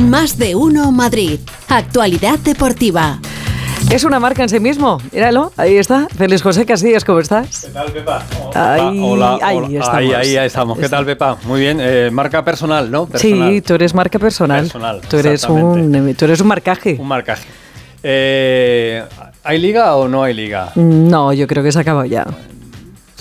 Más de uno Madrid. Actualidad deportiva. Es una marca en sí mismo. Míralo, ahí está. Feliz José Casillas, ¿cómo estás? ¿Qué tal, Pepa? Ahí, hola, ahí hola. estamos. Ahí, ahí, ahí estamos. ¿Qué tal, Pepa? Muy bien. Eh, marca personal, ¿no? Personal. Sí, tú eres marca personal. Personal, tú, eres exactamente. un, tú eres un marcaje. Un marcaje. Eh, ¿Hay liga o no hay liga? No, yo creo que se acaba ya.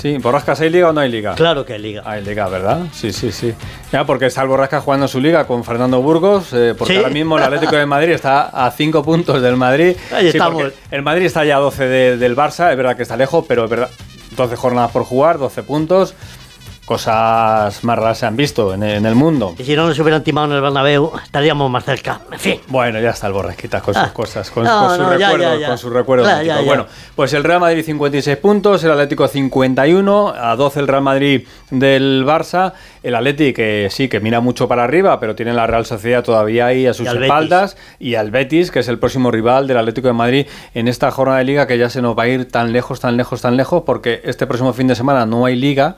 Sí, ¿Borrascas hay liga o no hay liga? Claro que hay liga. Hay liga, ¿verdad? Sí, sí, sí. Ya, porque está el Borrasca jugando su liga con Fernando Burgos, eh, porque Sí. ahora mismo el Atlético de Madrid está a 5 puntos del Madrid. Ahí Sí, estamos. El Madrid está ya a 12 de- del Barça, es verdad que está lejos, pero es verdad, 12 jornadas por jugar, 12 puntos. Cosas más raras se han visto en, en el mundo. Y si no nos hubieran timado en el Bernabéu, estaríamos más cerca. En fin. Bueno, ya está el Borrasquita con sus Ah. cosas, con, No, con no, ya, ya. con sus recuerdos. Ya. Bueno, pues el Real Madrid 56 puntos, el Atlético 51, a 12 el Real Madrid del Barça, el Atlético que sí, que mira mucho para arriba, pero tiene la Real Sociedad todavía ahí a sus Y al espaldas, y al Betis, que es el próximo rival del Atlético de Madrid en esta jornada de liga que ya se nos va a ir tan lejos, tan lejos, tan lejos, porque este próximo fin de semana no hay liga.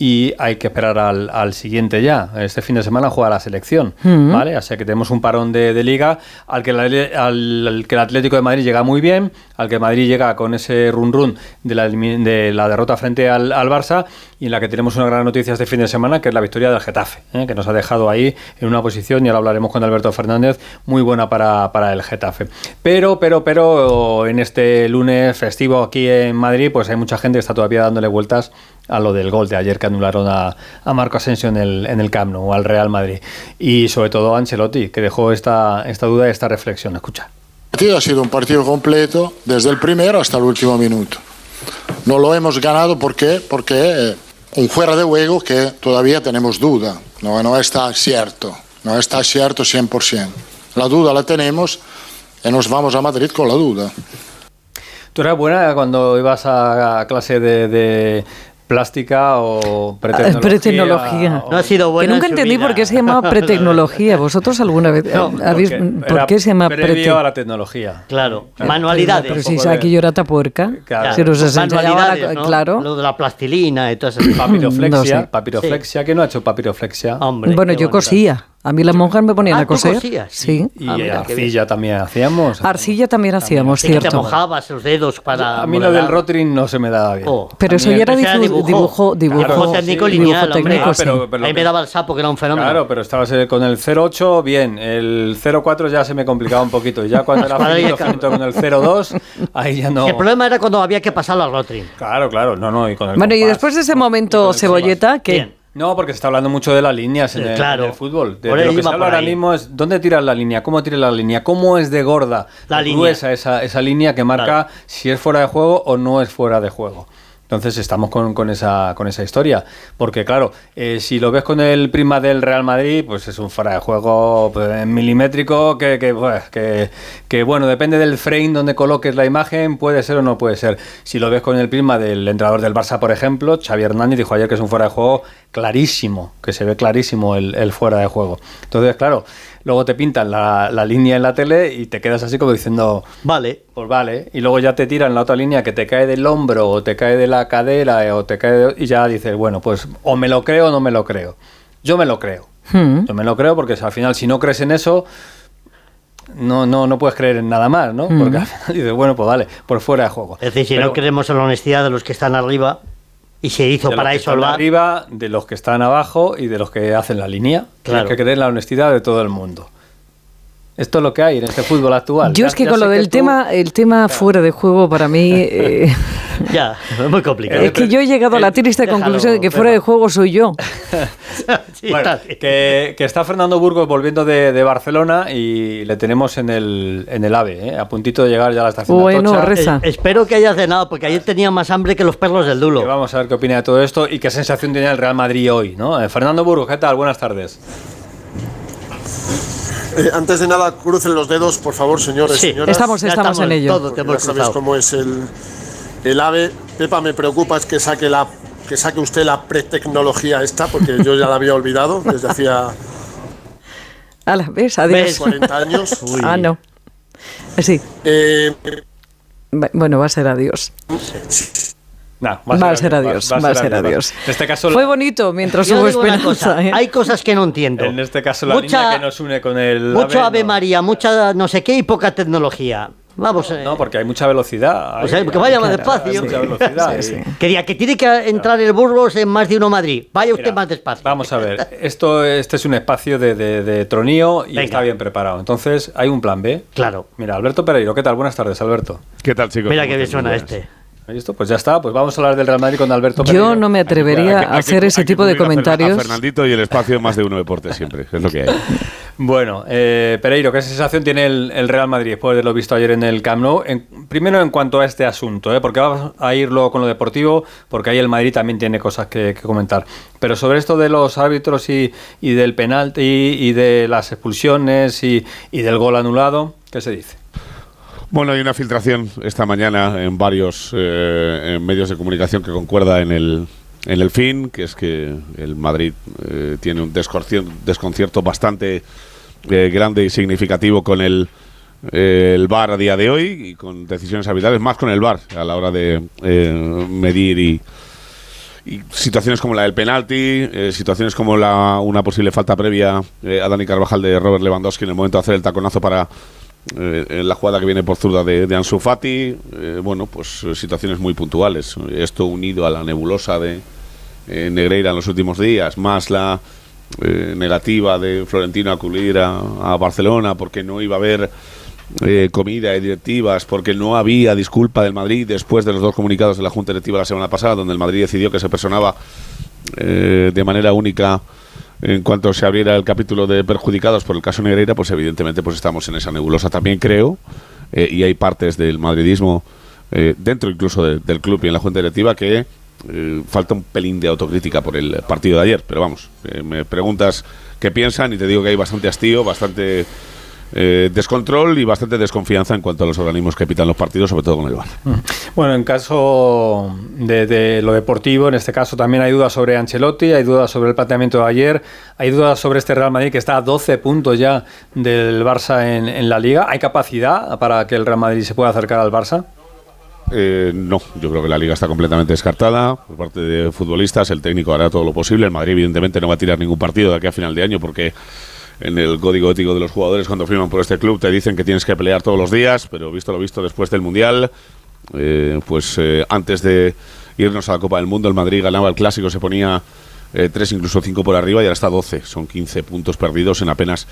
Y hay que esperar al, al siguiente ya. Este fin de semana juega la selección. ¿vale? Así que tenemos un parón de, de liga al que, la- al, al que el Atlético de Madrid llega muy bien, al que Madrid llega con ese run run de la, de la derrota frente al, al Barça y en la que tenemos una gran noticia este fin de semana que es la victoria del Getafe, ¿eh? que nos ha dejado ahí en una posición, y ahora hablaremos con Alberto Fernández, muy buena para, para el Getafe. Pero, pero, pero en este lunes festivo aquí en Madrid, pues hay mucha gente que está todavía dándole vueltas a lo del gol de ayer que anularon a, a Marco Asensio en el, en el Camp Nou, al Real Madrid. Y sobre todo a Ancelotti, que dejó esta, esta duda y esta reflexión. Escucha. El partido ha sido un partido completo desde el primero hasta el último minuto. No lo hemos ganado ¿por qué? porque eh, un fuera de juego que todavía tenemos duda, no, no está cierto, no está cierto 100%. La duda la tenemos y nos vamos a Madrid con la duda. ¿Tú eras buena cuando ibas a, a clase de, de plástica o pretecnología? pretecnología. o- No ha sido Que buena. nunca en entendí vida. por qué se llama pretecnología. ¿Vosotros alguna vez No, eh, habéis, Porque por qué se llama previo prete? a la tecnología. Claro, Claro. manualidades. Pero si aquí yo era tapuerca, Claro. si nos enseñaba la- Manualidades, ¿no? claro. Lo de la plastilina y todo eso. Papiroflexia, No sé. papiroflexia, ¿quién no ha hecho papiroflexia? Hombre, bueno, yo bonita. cosía. A mí las monjas me ponían Ah, a ¿tú coser. cosías? Sí. Y Ah, arcilla también hacíamos. Arcilla también hacíamos, Sí que te cierto. mojabas los dedos para. A mí lo del rotring no se me daba bien. Oh. Pero eso También- ya era dibujo. dibujo, dibujo, Dibujo técnico sí, lineal, dibujo hombre. técnico, Ah, pero- sí. pero Ahí me que- daba el sapo, que era un fenómeno. Claro, pero estabas con el 08, bien. El 04 ya se me complicaba un poquito. Y ya cuando era finito, claro. finito con el 02, ahí ya no. El problema era cuando había que pasarlo al Rotring. Claro, claro, no, no. Y con el Bueno, y después de ese momento, cebolleta, ¿qué? No, porque se está hablando mucho de las líneas en, el, claro. en el fútbol. De, Por de lo que se habla ahora mismo es dónde tiras la línea, cómo tiras la línea, cómo es de gorda, La gruesa esa, esa línea que marca Claro. si es fuera de juego o no es fuera de juego. Entonces estamos con, con esa, con esa historia. Porque claro, eh, si lo ves con el prima del Real Madrid, pues es un fuera de juego pues, milimétrico que, que, pues, que, que, bueno, depende del frame donde coloques la imagen, puede ser o no puede ser. Si lo ves con el prisma del entrenador del Barça, por ejemplo, Xavi Hernández dijo ayer que es un fuera de juego clarísimo, que se ve clarísimo el, el fuera de juego. Entonces, claro, luego te pintan la, la línea en la tele y te quedas así como diciendo, Vale. pues vale, y luego ya te tiran la otra línea que te cae del hombro o te cae de la cadera eh, o te cae de- y ya dices, bueno, pues o me lo creo o no me lo creo. Yo me lo creo. Hmm. Yo me lo creo porque al final si no crees en eso no no no puedes creer en nada más, ¿no? Porque al final dices, bueno, pues vale, por fuera de juego. Es decir, si Pero no creemos en la honestidad de los que están arriba y se hizo de los para que eso están arriba, de los que están abajo y de los que hacen la línea. Claro. Hay que creer en la honestidad de todo el mundo. Esto es lo que hay en este fútbol actual. Yo Ya- es que ya con lo del tú- tema, el tema fuera de juego para mí, eh, ya, es muy complicado. es que yo he llegado a la triste Déjalo, conclusión de que fuera de juego soy yo. Sí, Bueno, está que, que está Fernando Burgos volviendo de, de Barcelona y le tenemos en el, en el AVE, ¿eh? a puntito de llegar ya a la estación Bueno, Atocha. reza. Eh, espero que haya cenado, porque ayer tenía más hambre que los perros del Que Dulo. vamos a ver qué opina de todo esto y qué sensación tiene el Real Madrid hoy. ¿no? Eh, Fernando Burgos, ¿qué tal? Buenas tardes. Eh, antes de nada, crucen los dedos, por favor, señores, Sí, señoras. Estamos, Ya estamos en ello. Todo te hemos ya sabes cruzado. cómo es el, el ave. Pepa, me preocupa es que saque la que saque usted la pretecnología esta, porque yo ya la había olvidado desde hacía Ala, ¿ves? Adiós. ¿Ves? 40 años. Ah, no. Sí. Eh, Bueno, va a ser adiós. Nah, Va a ser adiós, va a ser adiós. En este caso, Fue la- bonito mientras hubo esperanza. cosa, ¿eh? hay cosas que no entiendo. en este caso la línea que nos une con el Mucho Ave no. María, mucha no sé qué y poca tecnología. Vamos, eh, No, porque hay mucha velocidad. O sea, hay- que vaya más despacio. mucha velocidad. Sí, y- sí. que diga que tiene que entrar el Burgos en más de uno Madrid. Vaya usted Mira, más despacio. Vamos a ver, esto este es un espacio de, de, de tronío y Venga. está bien preparado. Entonces, hay un plan B. Claro. Mira, Alberto Pereiro, ¿qué tal? Buenas tardes, Alberto. ¿Qué tal, chicos? Mira ¿Cómo que bien suena este. Pues ya está, pues vamos a hablar del Real Madrid con Alberto. Yo no me atrevería que- a hacer que- ese tipo de comentarios. A Fernandito y el espacio de más de uno deporte siempre, es lo que hay. Bueno, eh, Pereiro, ¿qué sensación tiene el, el Real Madrid después de lo visto ayer en el Camp Nou? En- primero en cuanto a este asunto, ¿eh? porque vamos a ir luego con lo deportivo, porque ahí el Madrid también tiene cosas que, que comentar. Pero sobre esto de los árbitros y, y del penalti y de las expulsiones y, y del gol anulado, ¿qué se dice? Bueno, hay una filtración esta mañana en varios eh, en medios de comunicación que concuerda en el, en el fin, que es que el Madrid eh, tiene un desconcierto, bastante eh, grande y significativo con el, eh, el VAR a día de hoy y con decisiones arbitrales, más con el VAR a la hora de eh, medir y, y situaciones como la del penalti, eh, situaciones como la, una posible falta previa eh, a Dani Carvajal de Robert Lewandowski en el momento de hacer el taconazo para eh, en la jugada que viene por zurda de, de Ansu Fati, eh, bueno, pues eh, situaciones muy puntuales. Esto unido a la nebulosa de eh, Negreira en los últimos días, más la eh, negativa de Florentino a acudir a, Barcelona porque no iba a haber eh, comida y directivas, porque no había disculpa del Madrid después de los dos comunicados de la Junta Directiva la semana pasada, donde el Madrid decidió que se personaba eh, de manera única en cuanto se abriera el capítulo de perjudicados por el caso Negreira, pues evidentemente pues estamos en esa nebulosa. También creo, eh, y hay partes del madridismo eh, dentro incluso de- del club y en la junta directiva que eh, falta un pelín de autocrítica por el partido de ayer, pero vamos, eh, me preguntas qué piensan y te digo que hay bastante hastío, bastante eh, descontrol y bastante desconfianza en cuanto a los organismos que pitan los partidos, sobre todo con el VAR. Bueno, en caso de, de lo deportivo, en este caso también hay dudas sobre Ancelotti, hay dudas sobre el planteamiento de ayer, hay dudas sobre este Real Madrid que está a 12 puntos ya del Barça en, en la liga. ¿Hay capacidad para que el Real Madrid se pueda acercar al Barça? Eh, no, yo creo que la liga está completamente descartada por parte de futbolistas. El técnico hará todo lo posible. El Madrid, evidentemente, no va a tirar ningún partido de aquí a final de año porque en el código ético de los jugadores, cuando firman por este club, te dicen que tienes que pelear todos los días. Pero visto lo visto después del Mundial, eh, pues eh, antes de irnos a la Copa del Mundo, el Madrid ganaba el clásico, se ponía eh, tres, incluso cinco por arriba y ahora está 12. Son 15 puntos perdidos en apenas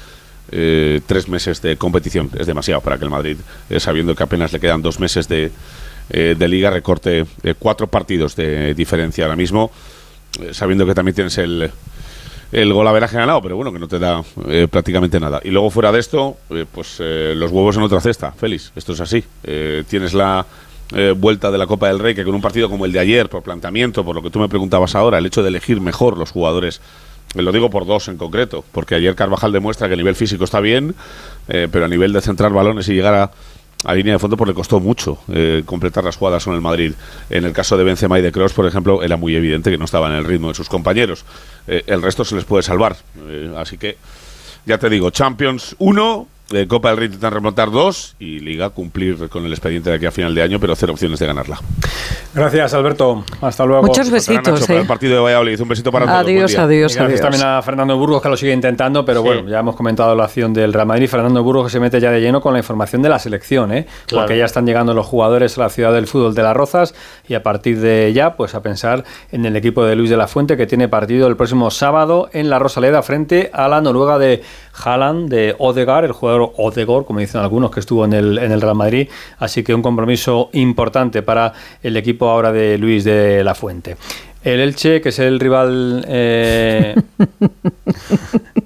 eh, tres meses de competición. Es demasiado para que el Madrid, eh, sabiendo que apenas le quedan dos meses de, eh, de liga, recorte eh, cuatro partidos de diferencia ahora mismo, eh, sabiendo que también tienes el, el gol averaje ganado, pero bueno, que no te da eh, prácticamente nada. Y luego fuera de esto, eh, pues eh, los huevos en otra cesta, Félix, esto es así. Eh, tienes la eh, vuelta de la Copa del Rey, que con un partido como el de ayer, por planteamiento, por lo que tú me preguntabas ahora, el hecho de elegir mejor los jugadores lo digo por dos en concreto, porque ayer Carvajal demuestra que a nivel físico está bien, pero a nivel de centrar balones y llegar a, a línea de fondo, pues le costó mucho eh, completar las jugadas con el Madrid. En el caso de Benzema y de Kroos, por ejemplo, era muy evidente que no estaban en el ritmo de sus compañeros. Eh, el resto se les puede salvar. Eh, así que, ya te digo, Champions 1, eh, Copa del Rey intentan remontar 2 y Liga cumplir con el expediente de aquí a final de año, pero cero opciones de ganarla. Gracias, Alberto. Hasta luego. Muchos Contará Nacho besitos. para ¿eh? el partido de Valladolid. Un besito para todos. Adiós, adiós, Y gracias adiós. también a Fernando Burgos que lo sigue intentando, pero Sí. bueno, ya hemos comentado la acción del Real Madrid. Fernando Burgos que se mete ya de lleno con la información de la selección, ¿eh? Claro. porque ya están llegando los jugadores a la ciudad del fútbol de Las Rozas y a partir de ya, pues a pensar en el equipo de Luis de la Fuente que tiene partido el próximo sábado en la Rosaleda frente a la Noruega de Haaland, de Odegaard, el jugador Odegaard, como dicen algunos, que estuvo en el, en el Real Madrid. Así que un compromiso importante para el equipo ahora de Luis de la Fuente. El Elche, que es el rival... eh,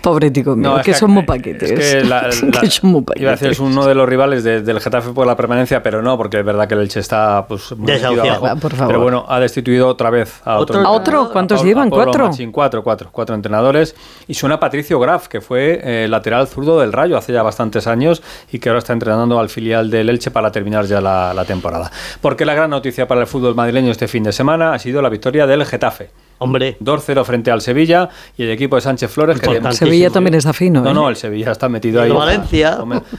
Pobre tico mío, No, es que, que- son muy es paquetes. que la- la- que son muy Iba a decir, es paquetes. uno de los rivales de- del Getafe por la permanencia, pero no, porque es verdad que el Elche está pues, muy abajo. Por favor. Pero bueno, ha destituido otra vez a otro. ¿A otro? ¿Cuántos a llevan? a ¿Cuatro? Machín. cuatro, cuatro, cuatro entrenadores. Y suena Patricio Graf, que fue eh, lateral zurdo del Rayo hace ya bastantes años y que ahora está entrenando al filial del Elche para terminar ya la, la temporada. Porque la gran noticia para el fútbol madrileño este fin de semana ha sido la victoria del Getafe. Hombre. 2-0 frente al Sevilla y el equipo de Sánchez Flores que Importantísimo. Sevilla también está fino. no, ¿eh? no, el Sevilla está metido Y ahí. el Valencia.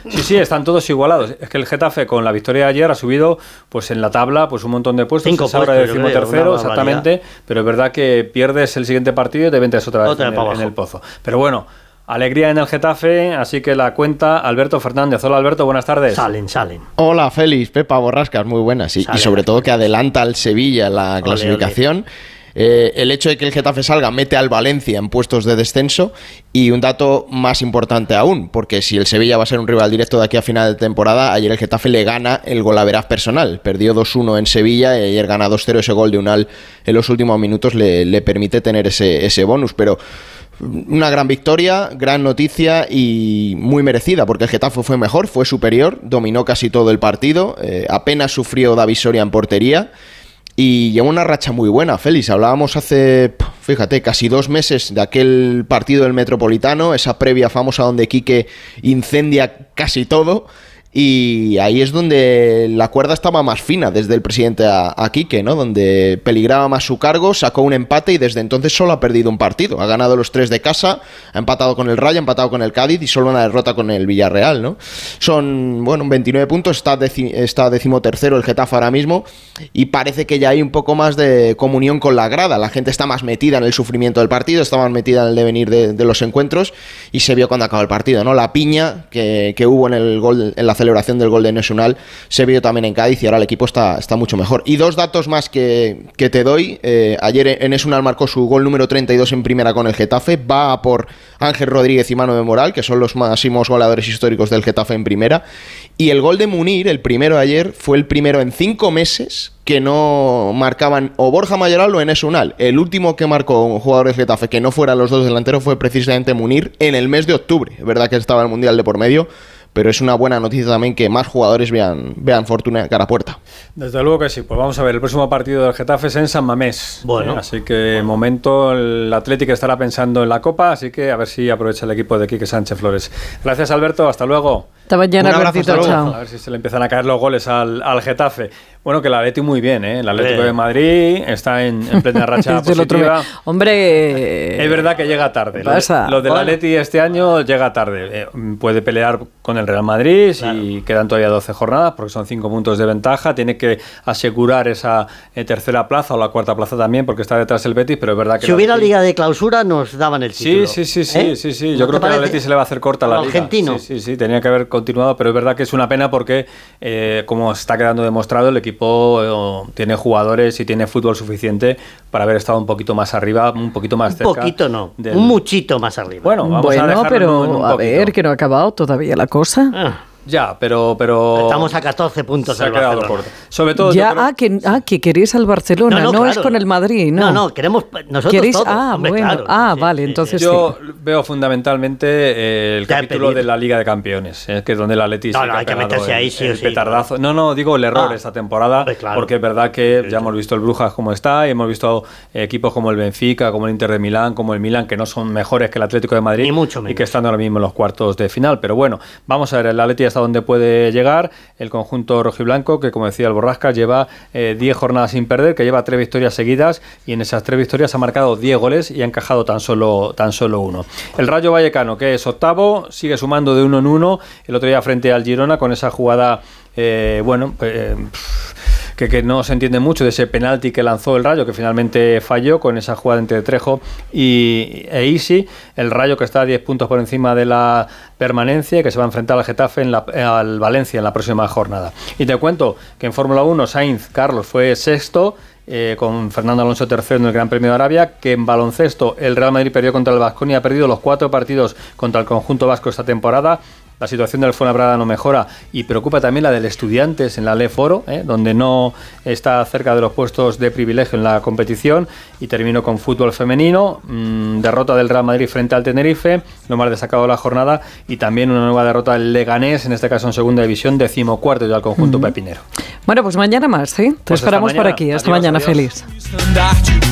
Sí, sí, están todos igualados. Es que el Getafe con la victoria de ayer ha subido pues en la tabla pues un montón de puestos. Cinco ahora decimotercero, exactamente. Pero es verdad que pierdes el siguiente partido y te metes otra vez Otra en, el, en el pozo. Pero bueno, alegría en el Getafe, así que la cuenta Alberto Fernández. Hola Alberto, buenas tardes. Salen, salen. Hola Félix, Pepa Borrascas, muy buenas. Y, y sobre todo que adelanta al Sevilla la Ole, clasificación. Eh, el hecho de que el Getafe salga mete al Valencia en puestos de descenso y un dato más importante aún, porque si el Sevilla va a ser un rival directo de aquí a final de temporada, ayer el Getafe le gana el golaveraz personal. Perdió 2-1 en Sevilla y ayer gana 2-0 ese gol de Unal en los últimos minutos le, permite tener ese, ese bonus, pero una gran victoria, gran noticia y muy merecida, porque el Getafe fue mejor, fue superior, dominó casi todo el partido, eh, apenas sufrió David Soria en portería y lleva una racha muy buena, Félix. Hablábamos hace, fíjate, casi dos meses de aquel partido del Metropolitano, esa previa famosa donde Quique incendia casi todo. Y ahí es donde la cuerda estaba más fina desde el presidente a, Quique, ¿no? Donde peligraba más su cargo, sacó un empate y desde entonces solo ha perdido un partido. Ha ganado los tres de casa, ha empatado con el Rayo, ha empatado con el Cádiz y solo una derrota con el Villarreal, ¿no? Son, bueno, 29 puntos, está, deci- está decimotercero el Getafe ahora mismo y parece que ya hay un poco más de comunión con la grada. La gente está más metida en el sufrimiento del partido, está más metida en el devenir de, de los encuentros y se vio cuando acabó el partido, ¿no? La piña que, que hubo en el gol, en la celebración del gol de Nacional se vio también en Cádiz y ahora el equipo está, está mucho mejor. Y dos datos más que, que te doy. Eh, ayer en Nacional marcó su gol número 32 en primera con el Getafe. Va por Ángel Rodríguez y Mano de Moral, que son los máximos goleadores históricos del Getafe en primera. Y el gol de Munir, el primero de ayer, fue el primero en cinco meses que no marcaban o Borja Mayoral o Enes Unal. El último que marcó un jugador del Getafe que no fuera los dos delanteros fue precisamente Munir en el mes de octubre. Es verdad que estaba el Mundial de por medio, pero es una buena noticia también que más jugadores vean, vean fortuna cara a puerta. Desde luego que sí. Pues vamos a ver, el próximo partido del Getafe es en San Mamés. Bueno. Eh, Así que de momento el Atlético estará pensando en la Copa, así que a ver si aprovecha el equipo de Quique Sánchez Flores. Gracias Alberto, hasta luego. Hasta mañana, Un abrazo, hasta luego. chao. A ver si se le empiezan a caer los goles al, al Getafe. Bueno, que el Atleti muy bien, ¿eh? El Atlético Hombre. de Madrid está en, en plena racha positiva. Hombre. Es verdad que llega tarde. Lo de- Pasa. Lo del Bueno. Atleti este año llega tarde. Eh, puede pelear con el Real Madrid y quedan todavía 12 jornadas porque son 5 puntos de ventaja. Tiene que asegurar esa eh, tercera plaza o la cuarta plaza también porque está detrás el Betis, pero es verdad que... Si hubiera liga de clausura, nos daban el Sí, título. sí, sí, sí, ¿Eh? sí, sí. ¿No Yo creo que al? Atleti se le va a hacer corta la Al liga. argentino. Sí, sí, sí, tenía que haber continuado, pero es verdad que es una pena porque, eh, como está quedando demostrado, el equipo eh, tiene jugadores y tiene fútbol suficiente para haber estado un poquito más arriba, un poquito más Un cerca. poquito no, del- un muchito más arriba. Bueno, vamos a bueno, dejarlo pero en un a ver, que no ha acabado todavía la cosa. Ah, Ya, pero... pero estamos a 14 puntos se ha quedado Barcelona. corto. Sobre todo... ya, yo creo- ah, que, ah, que queréis al Barcelona, no, es claro. con el Madrid, ¿no? No, no, queremos nosotros ¿Queréis? todos. Ah, hombre, bueno. claro, ah, sí, vale, sí, entonces Yo veo fundamentalmente eh, el capítulo de la Liga de Campeones, eh, que es donde el Atleti No, sí no, ha hay que meterse el- ahí sí el sí, petardazo. No, no, digo el error Ah. esta temporada, Hombre, claro. porque es verdad que ya hemos visto el Brujas como está, y hemos visto equipos como el Benfica, como el Inter de Milán, como el Milán, que no son mejores que el Atlético de Madrid Ni mucho y menos. que están ahora mismo en los cuartos de final. Pero bueno, vamos a ver el Atleti hasta dónde puede llegar. El conjunto rojiblanco, que como decía el Borrasca, lleva 10 jornadas sin perder, que lleva tres victorias seguidas y en esas tres victorias ha marcado 10 goles y ha encajado tan solo, tan solo uno. El Rayo Vallecano, que es octavo, sigue sumando de uno en uno. El otro día frente al Girona con esa jugada, eh, bueno, pues, eh, que, que no se entiende mucho de ese penalti que lanzó el Rayo, que finalmente falló con esa jugada entre Trejo y, e Isi. El Rayo que está a 10 puntos por encima de la permanencia, que se va a enfrentar al Getafe, en la- al Valencia en la próxima jornada. Y te cuento que en Fórmula 1 Sainz Carlos fue sexto. eh, con Fernando Alonso tercero en el Gran Premio de Arabia, que en baloncesto el Real Madrid perdió contra el Vasconia, ha perdido los cuatro partidos contra el conjunto vasco esta temporada. La situación del Fuenlabrada no mejora y preocupa también la del Estudiantes en la Le Foro, ¿eh? donde no está cerca de los puestos de privilegio en la competición. Y termino con fútbol femenino, mm, derrota del Real Madrid frente al Tenerife, lo más destacado de la jornada, y también una nueva derrota del Leganés, en este caso en segunda división, decimocuarto ya al conjunto pepinero. Bueno, pues mañana más, ¿sí? Te Pues esperamos por aquí. Hasta Adiós, mañana, adiós. feliz.